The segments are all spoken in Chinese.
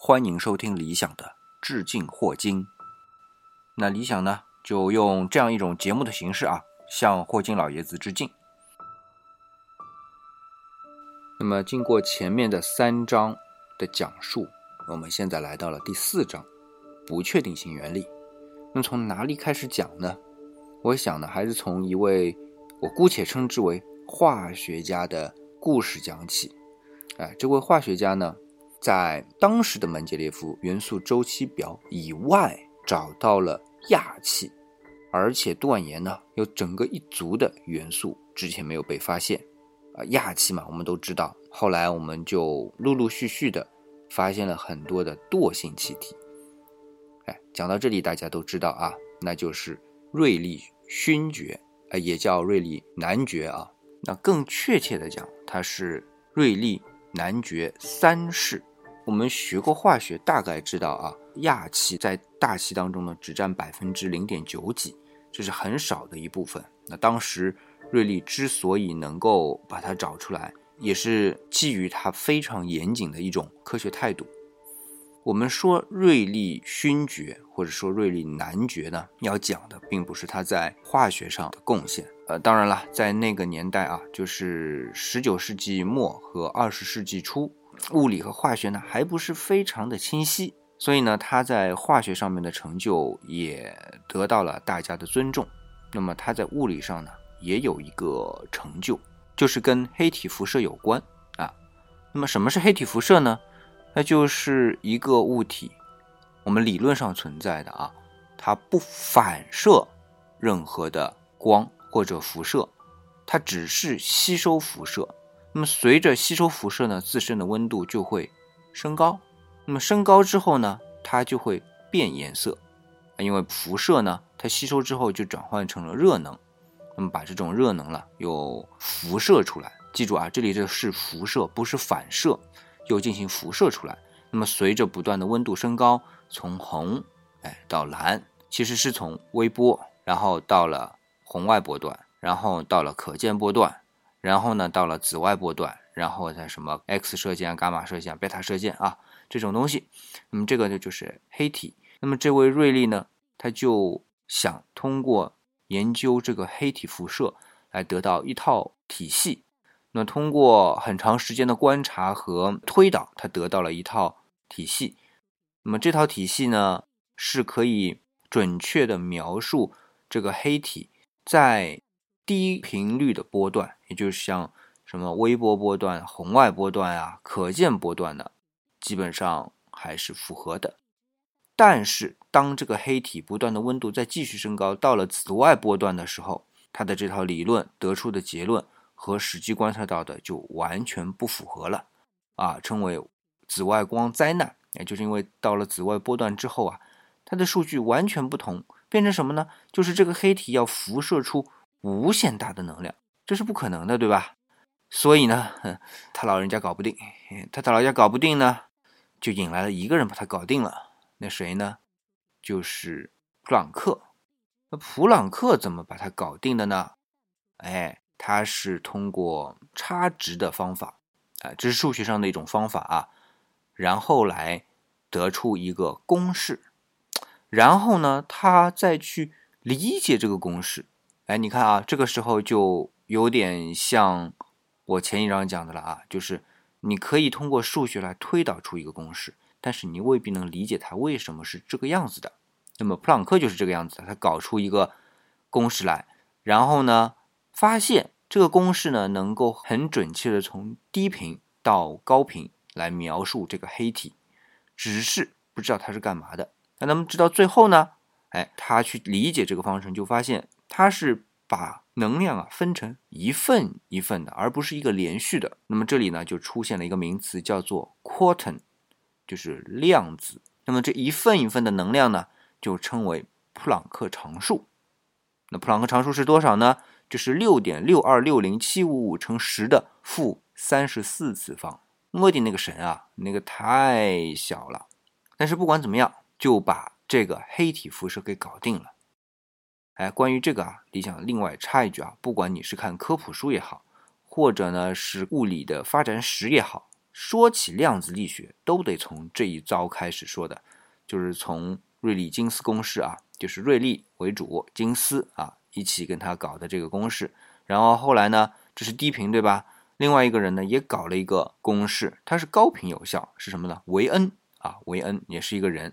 欢迎收听理想的致敬霍金。那理想呢，就用这样一种节目的形式啊，向霍金老爷子致敬。那么，经过前面的三章的讲述，我们现在来到了第四章——不确定性原理。那，从哪里开始讲呢？我想呢，还是从一位我姑且称之为化学家的故事讲起。哎，这位化学家呢，在当时的门捷列夫元素周期表以外找到了氩气，而且断言呢，有整个一族的元素之前没有被发现。啊，氩气嘛，我们都知道。后来我们就陆陆续续的发现了很多的惰性气体。哎，讲到这里，大家都知道啊，那就是瑞利勋爵，呃，也叫瑞利男爵啊。那更确切的讲，它是瑞利男爵三世。我们学过化学，大概知道啊，氩气在大气当中呢，只占百分之零点九几，这是很少的一部分。那当时。瑞利之所以能够把它找出来，也是基于他非常严谨的一种科学态度。我们说瑞利勋爵或者说瑞利男爵呢，要讲的并不是他在化学上的贡献。呃，当然了，在那个年代啊，就是十九世纪末和二十世纪初，物理和化学呢还不是非常的清晰，所以呢，他在化学上面的成就也得到了大家的尊重。那么他在物理上呢？也有一个成就，就是跟黑体辐射有关啊。那么什么是黑体辐射呢？那就是一个物体，我们理论上存在的啊，它不反射任何的光或者辐射，它只是吸收辐射。那么随着吸收辐射呢，自身的温度就会升高。那么升高之后呢，它就会变颜色，因为辐射呢，它吸收之后就转换成了热能。那么把这种热能了又辐射出来，记住啊，这里这是辐射，不是反射，又进行辐射出来。那么随着不断的温度升高，从红哎到蓝，其实是从微波，然后到了红外波段，然后到了可见波段，然后呢到了紫外波段，然后再什么 X 射线、伽马射线、贝塔射线啊这种东西。那么这个呢就是黑体。那么这位瑞利呢，他就想通过。研究这个黑体辐射，来得到一套体系。那通过很长时间的观察和推导，他得到了一套体系。那么这套体系呢，是可以准确的描述这个黑体在低频率的波段，也就是像什么微波波段、红外波段啊、可见波段的，基本上还是符合的。但是，当这个黑体不断的温度再继续升高，到了紫外波段的时候，它的这套理论得出的结论和实际观测到的就完全不符合了，啊，称为紫外光灾难。也就是因为到了紫外波段之后啊，它的数据完全不同，变成什么呢？就是这个黑体要辐射出无限大的能量，这是不可能的，对吧？所以呢，他老人家搞不定，他他老人家搞不定呢，就引来了一个人把他搞定了。那谁呢？就是普朗克。那普朗克怎么把它搞定的呢？哎，他是通过差值的方法，啊，这是数学上的一种方法啊。然后来得出一个公式，然后呢，他再去理解这个公式。哎，你看啊，这个时候就有点像我前一章讲的了啊，就是你可以通过数学来推导出一个公式。但是你未必能理解它为什么是这个样子的。那么普朗克就是这个样子，他搞出一个公式来，然后呢，发现这个公式呢能够很准确的从低频到高频来描述这个黑体，只是不知道它是干嘛的。那咱们知道最后呢，哎，他去理解这个方程，就发现它是把能量啊分成一份一份的，而不是一个连续的。那么这里呢就出现了一个名词叫做 quantum。就是量子，那么这一份一份的能量呢，就称为普朗克常数。那普朗克常数是多少呢？就是六点六二六零七五五乘十的负三十四次方。我的那个神啊，那个太小了。但是不管怎么样，就把这个黑体辐射给搞定了。哎，关于这个啊，理想另外插一句啊，不管你是看科普书也好，或者呢是物理的发展史也好。说起量子力学，都得从这一招开始说的，就是从瑞利金斯公式啊，就是瑞利为主，金斯啊一起跟他搞的这个公式。然后后来呢，这是低频对吧？另外一个人呢也搞了一个公式，它是高频有效，是什么呢？维恩啊，维恩也是一个人，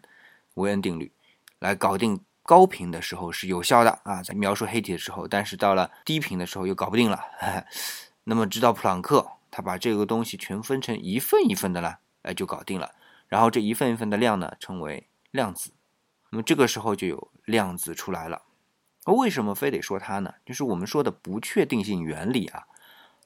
维恩定律来搞定。高频的时候是有效的啊，在描述黑体的时候，但是到了低频的时候又搞不定了。那么直到普朗克，他把这个东西全分成一份一份的了，哎，就搞定了。然后这一份一份的量呢，称为量子。那么这个时候就有量子出来了。为什么非得说它呢？就是我们说的不确定性原理啊，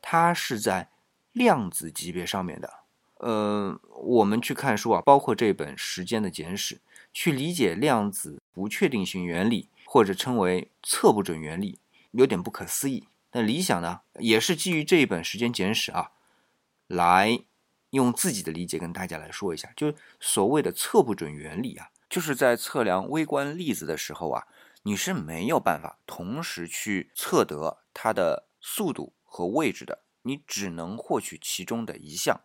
它是在量子级别上面的。呃，我们去看书啊，包括这本《时间的简史》。去理解量子不确定性原理，或者称为测不准原理，有点不可思议。那理想呢，也是基于这一本《时间简史》啊，来用自己的理解跟大家来说一下。就是所谓的测不准原理啊，就是在测量微观粒子的时候啊，你是没有办法同时去测得它的速度和位置的，你只能获取其中的一项。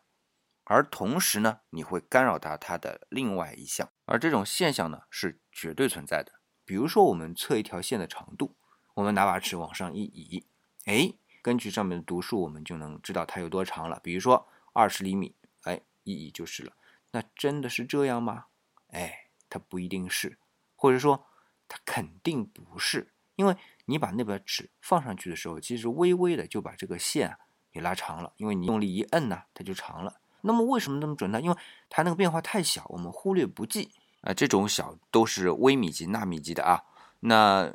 而同时呢，你会干扰到它的另外一项，而这种现象呢是绝对存在的。比如说，我们测一条线的长度，我们拿把尺往上一移，哎，根据上面的读数，我们就能知道它有多长了。比如说二十厘米，哎，一移就是了。那真的是这样吗？哎，它不一定是，或者说它肯定不是，因为你把那把尺放上去的时候，其实微微的就把这个线给拉长了，因为你用力一摁呢，它就长了。那么为什么那么准呢？因为它那个变化太小，我们忽略不计啊。这种小都是微米级、纳米级的啊。那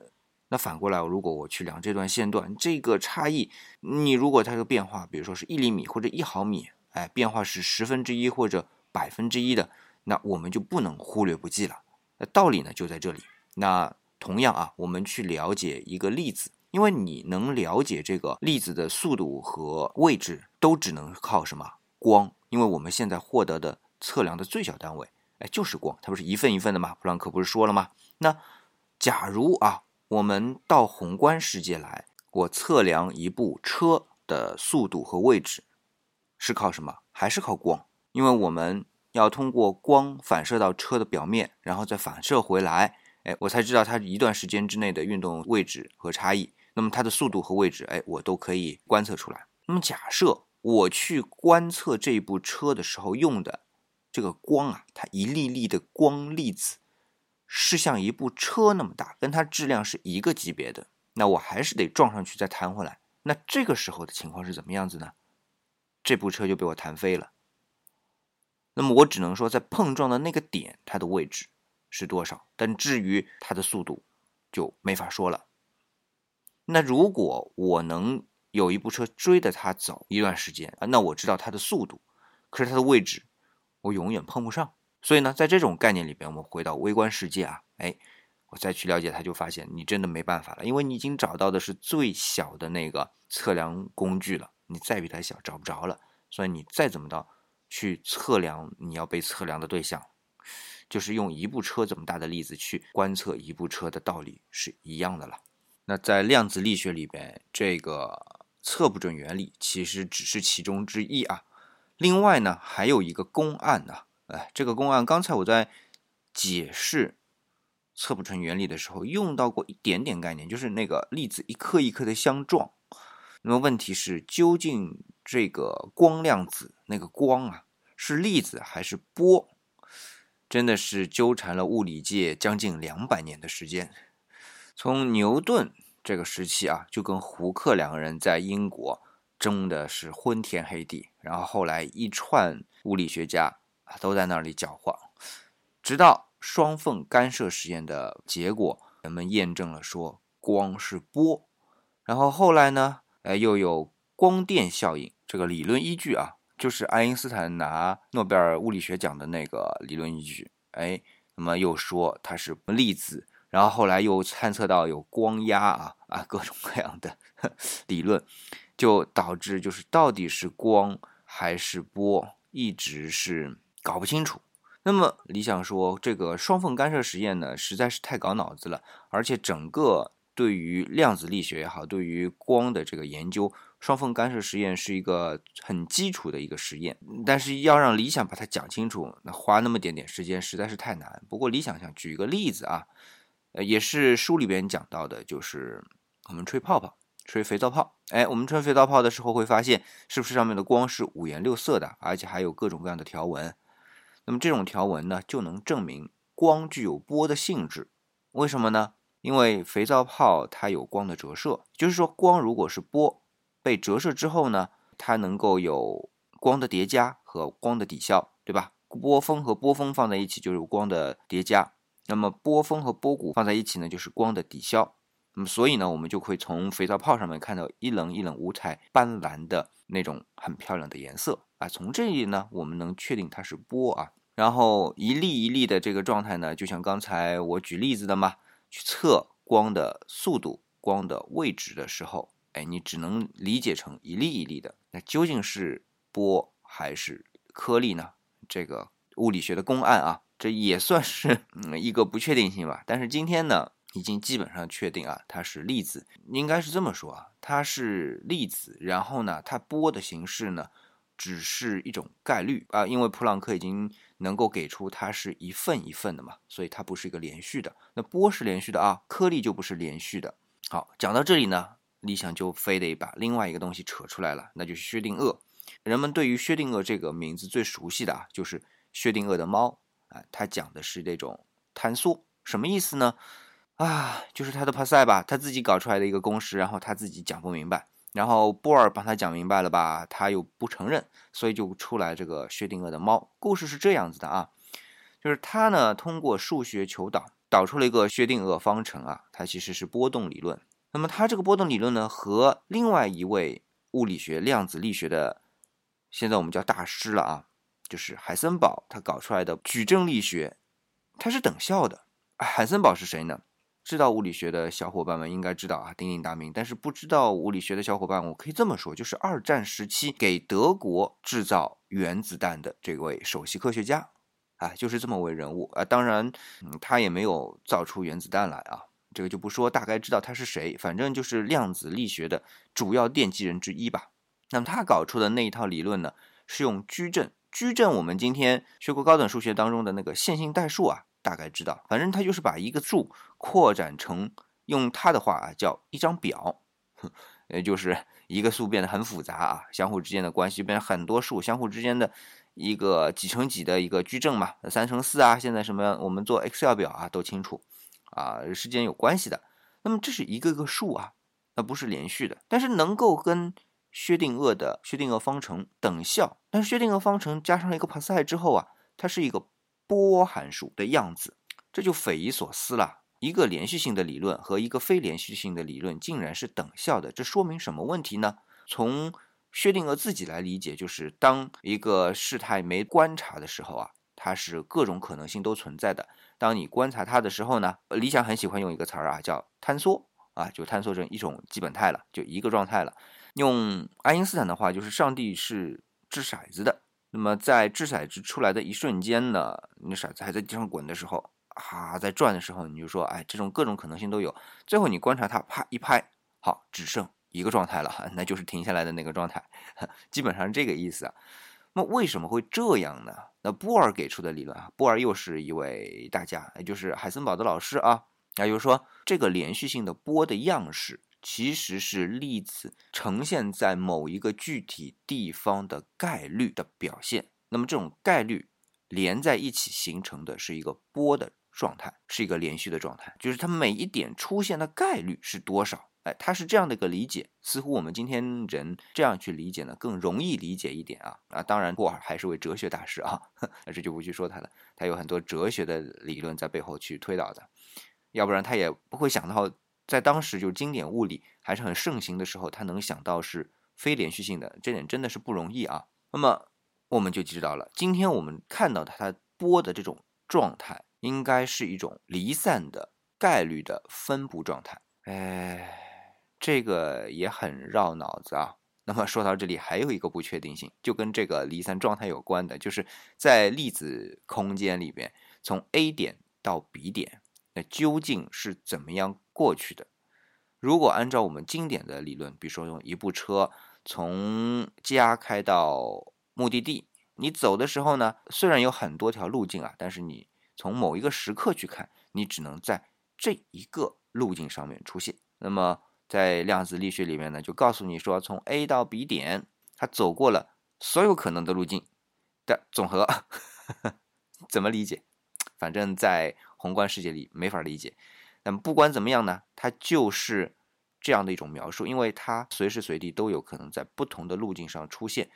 那反过来，如果我去量这段线段，这个差异，你如果它的变化，比如说是一厘米或者一毫米，哎，变化是十分之一或者百分之一的，那我们就不能忽略不计了。那道理呢就在这里。那同样啊，我们去了解一个粒子，因为你能了解这个粒子的速度和位置，都只能靠什么光。因为我们现在获得的测量的最小单位，哎，就是光，它不是一份一份的吗？普朗克不是说了吗？那假如啊，我们到宏观世界来，我测量一部车的速度和位置，是靠什么？还是靠光？因为我们要通过光反射到车的表面，然后再反射回来，哎，我才知道它一段时间之内的运动位置和差异。那么它的速度和位置，哎，我都可以观测出来。那么假设。我去观测这部车的时候用的这个光啊，它一粒粒的光粒子是像一部车那么大，跟它质量是一个级别的。那我还是得撞上去再弹回来。那这个时候的情况是怎么样子呢？这部车就被我弹飞了。那么我只能说，在碰撞的那个点，它的位置是多少？但至于它的速度，就没法说了。那如果我能。有一部车追着它走一段时间啊，那我知道它的速度，可是它的位置我永远碰不上。所以呢，在这种概念里边，我们回到微观世界啊，哎，我再去了解它，就发现你真的没办法了，因为你已经找到的是最小的那个测量工具了，你再比它小找不着了。所以你再怎么着去测量你要被测量的对象，就是用一部车这么大的例子去观测一部车的道理是一样的了。那在量子力学里边，这个。测不准原理其实只是其中之一啊，另外呢还有一个公案呢，哎，这个公案刚才我在解释测不准原理的时候用到过一点点概念，就是那个粒子一颗一颗的相撞。那么问题是，究竟这个光量子那个光啊是粒子还是波？真的是纠缠了物理界将近两百年的时间，从牛顿。这个时期啊，就跟胡克两个人在英国争的是昏天黑地，然后后来一串物理学家啊都在那里搅和，直到双缝干涉实验的结果，人们验证了说光是波，然后后来呢，哎又有光电效应这个理论依据啊，就是爱因斯坦拿诺贝尔物理学奖的那个理论依据，哎，那么又说它是粒子。然后后来又探测到有光压啊啊各种各样的 理论，就导致就是到底是光还是波，一直是搞不清楚。那么理想说这个双缝干涉实验呢，实在是太搞脑子了，而且整个对于量子力学也好，对于光的这个研究双缝干涉实验是一个很基础的一个实验，但是要让理想把它讲清楚，那花那么点点时间实在是太难。不过理想想举一个例子啊，呃，也是书里边讲到的，就是我们吹泡泡。吹肥皂泡，哎，我们吹肥皂泡的时候会发现，是不是上面的光是五颜六色的，而且还有各种各样的条纹？那么这种条纹呢，就能证明光具有波的性质。为什么呢？因为肥皂泡它有光的折射，就是说光如果是波被折射之后呢，它能够有光的叠加和光的抵消，对吧？波峰和波峰放在一起就是光的叠加，那么波峰和波谷放在一起呢，就是光的抵消。那么，所以呢，我们就会从肥皂泡上面看到一棱一棱五彩斑斓的那种很漂亮的颜色啊。从这里呢，我们能确定它是波啊。然后一粒一粒的这个状态呢，就像刚才我举例子的嘛，去测光的速度、光的位置的时候，哎，你只能理解成一粒一粒的。那究竟是波还是颗粒呢？这个物理学的公案啊，这也算是嗯一个不确定性吧。但是今天呢？已经基本上确定啊，它是粒子，应该是这么说啊，它是粒子。然后呢，它波的形式呢，只是一种概率啊，因为普朗克已经能够给出它是一份一份的嘛，所以它不是一个连续的。那波是连续的啊，颗粒就不是连续的。好，讲到这里呢，理想就非得把另外一个东西扯出来了，那就是薛定谔。人们对于薛定谔这个名字最熟悉的啊，就是薛定谔的猫啊，他讲的是这种坍缩，什么意思呢？啊，就是他的帕塞吧，他自己搞出来的一个公式，然后他自己讲不明白，然后波尔帮他讲明白了吧，他又不承认，所以就出来这个薛定谔的猫。故事是这样子的啊，就是他呢通过数学求导，导出了一个薛定谔方程啊，它其实是波动理论。那么他这个波动理论呢，和另外一位物理学量子力学的，现在我们叫大师了啊，就是海森堡他搞出来的矩阵力学，它是等效的。海森堡是谁呢？知道物理学的小伙伴们应该知道啊，鼎鼎大名。但是不知道物理学的小伙伴，我可以这么说，就是二战时期给德国制造原子弹的这位首席科学家，啊，就是这么位人物啊。当然，嗯，他也没有造出原子弹来啊，这个就不说，大概知道他是谁，反正就是量子力学的主要奠基人之一吧。那么他搞出的那一套理论呢，是用矩阵，矩阵我们今天学过高等数学当中的那个线性代数啊。大概知道，反正它就是把一个数扩展成，用它的话啊叫一张表，也就是 一个数变得很复杂啊，相互之间的关系变成很多数，相互之间的一个几乘几的一个矩阵嘛，三乘四啊，现在什么我们做 Excel 表啊都清楚啊，之间有关系的。那么这是一个个数啊，那不是连续的，但是能够跟薛定谔的薛定谔方程等效。但是薛定谔方程加上了一个帕塞之后啊，它是一个。波函数的样子，这就匪夷所思了。一个连续性的理论和一个非连续性的理论竟然是等效的，这说明什么问题呢？从薛定谔自己来理解，就是当一个事态没观察的时候啊，它是各种可能性都存在的。当你观察它的时候呢，理想很喜欢用一个词儿啊，叫坍缩啊，就坍缩成一种基本态了，就一个状态了。用爱因斯坦的话，就是上帝是掷骰子的。那么在掷骰子出来的一瞬间呢，你骰子还在地上滚的时候，啊，在转的时候，你就说，哎，这种各种可能性都有。最后你观察它，啪一拍，好，只剩一个状态了，那就是停下来的那个状态，基本上是这个意思啊。那为什么会这样呢？那波尔给出的理论啊，波尔又是一位大家，也就是海森堡的老师啊，那就是说这个连续性的波的样式。其实是粒子呈现在某一个具体地方的概率的表现。那么这种概率连在一起形成的是一个波的状态，是一个连续的状态。就是它每一点出现的概率是多少？哎，它是这样的一个理解。似乎我们今天人这样去理解呢，更容易理解一点啊啊！当然，波尔还是位哲学大师啊，这就不去说他了。他有很多哲学的理论在背后去推导的，要不然他也不会想到。在当时，就经典物理还是很盛行的时候，他能想到是非连续性的，这点真的是不容易啊。那么我们就知道了，今天我们看到它它波的这种状态，应该是一种离散的概率的分布状态。哎，这个也很绕脑子啊。那么说到这里，还有一个不确定性，就跟这个离散状态有关的，就是在粒子空间里边，从 A 点到 B 点，究竟是怎么样？过去的，如果按照我们经典的理论，比如说用一部车从家开到目的地，你走的时候呢，虽然有很多条路径啊，但是你从某一个时刻去看，你只能在这一个路径上面出现。那么在量子力学里面呢，就告诉你说，从 A 到 B 点，它走过了所有可能的路径的总和。怎么理解？反正，在宏观世界里没法理解。那么不管怎么样呢，它就是这样的一种描述，因为它随时随地都有可能在不同的路径上出现，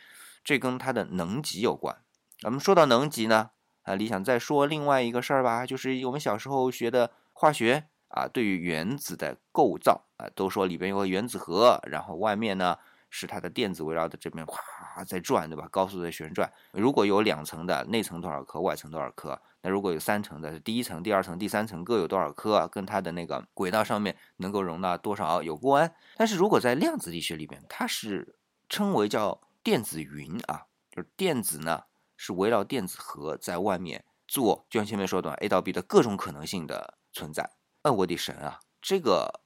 这跟它的能级有关。我们说到能级呢，啊，理想再说另外一个事儿吧，就是我们小时候学的化学啊，对于原子的构造啊，都说里边有个原子核，然后外面呢。是它的电子围绕的这边哗在转，对吧？高速在旋转。如果有两层的，内层多少颗，外层多少颗？那如果有三层的，第一层、第二层、第三层各有多少颗？跟它的那个轨道上面能够容纳多少有关。但是如果在量子力学里边，它是称为叫电子云啊，就是电子呢是围绕电子核在外面做，就像前面说的 A 到 B 的各种可能性的存在。那我的神啊，这个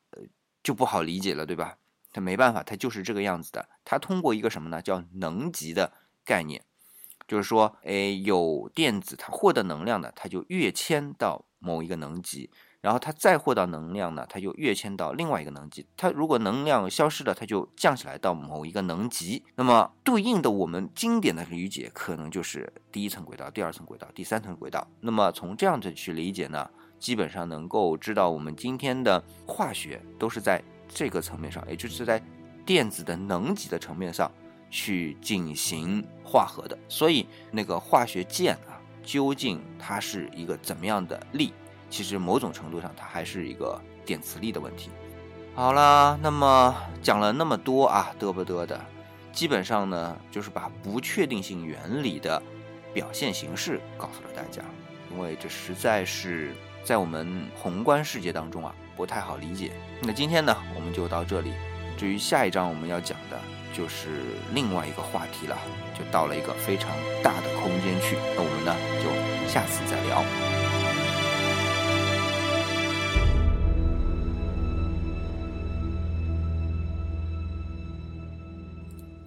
就不好理解了，对吧？它没办法，它就是这个样子的。它通过一个什么呢？叫能级的概念，就是说，哎，有电子它获得能量的，它就跃迁到某一个能级，然后它再获得能量呢，它就跃迁到另外一个能级。它如果能量消失了，它就降下来到某一个能级。那么对应的我们经典的理解，可能就是第一层轨道、第二层轨道、第三层轨道。那么从这样子去理解呢，基本上能够知道我们今天的化学都是在。这个层面上，也就是在电子的能级的层面上去进行化合的。所以，那个化学键啊，究竟它是一个怎么样的力？其实某种程度上，它还是一个电磁力的问题。好了，那么讲了那么多啊，嘚不嘚的，基本上呢，就是把不确定性原理的表现形式告诉了大家，因为这实在是在我们宏观世界当中啊。不太好理解。那今天呢，我们就到这里。至于下一章我们要讲的，就是另外一个话题了，就到了一个非常大的空间去。那我们呢，就下次再聊。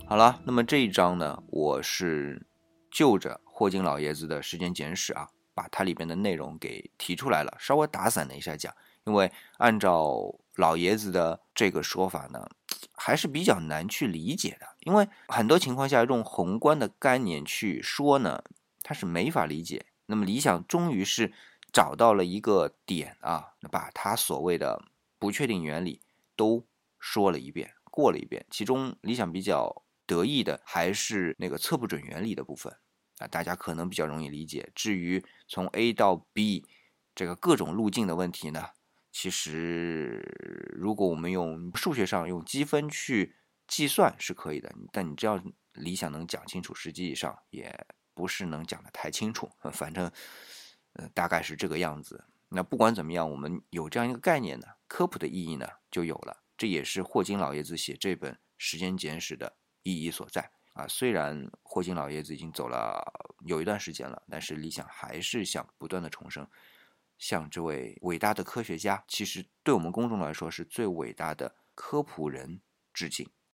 好了，那么这一章呢，我是就着霍金老爷子的时间简史啊，把它里边的内容给提出来了，稍微打散了一下讲。因为按照老爷子的这个说法呢，还是比较难去理解的。因为很多情况下用宏观的概念去说呢，他是没法理解。那么理想终于是找到了一个点啊，把他所谓的不确定原理都说了一遍，过了一遍。其中理想比较得意的还是那个测不准原理的部分啊，大家可能比较容易理解。至于从 A 到 B 这个各种路径的问题呢？其实，如果我们用数学上用积分去计算是可以的，但你只要理想能讲清楚，实际上也不是能讲的太清楚。反正，呃，大概是这个样子。那不管怎么样，我们有这样一个概念呢，科普的意义呢就有了。这也是霍金老爷子写这本《时间简史》的意义所在啊。虽然霍金老爷子已经走了有一段时间了，但是理想还是想不断的重生。向这位伟大的科学家，其实对我们公众来说是最伟大的科普人致敬。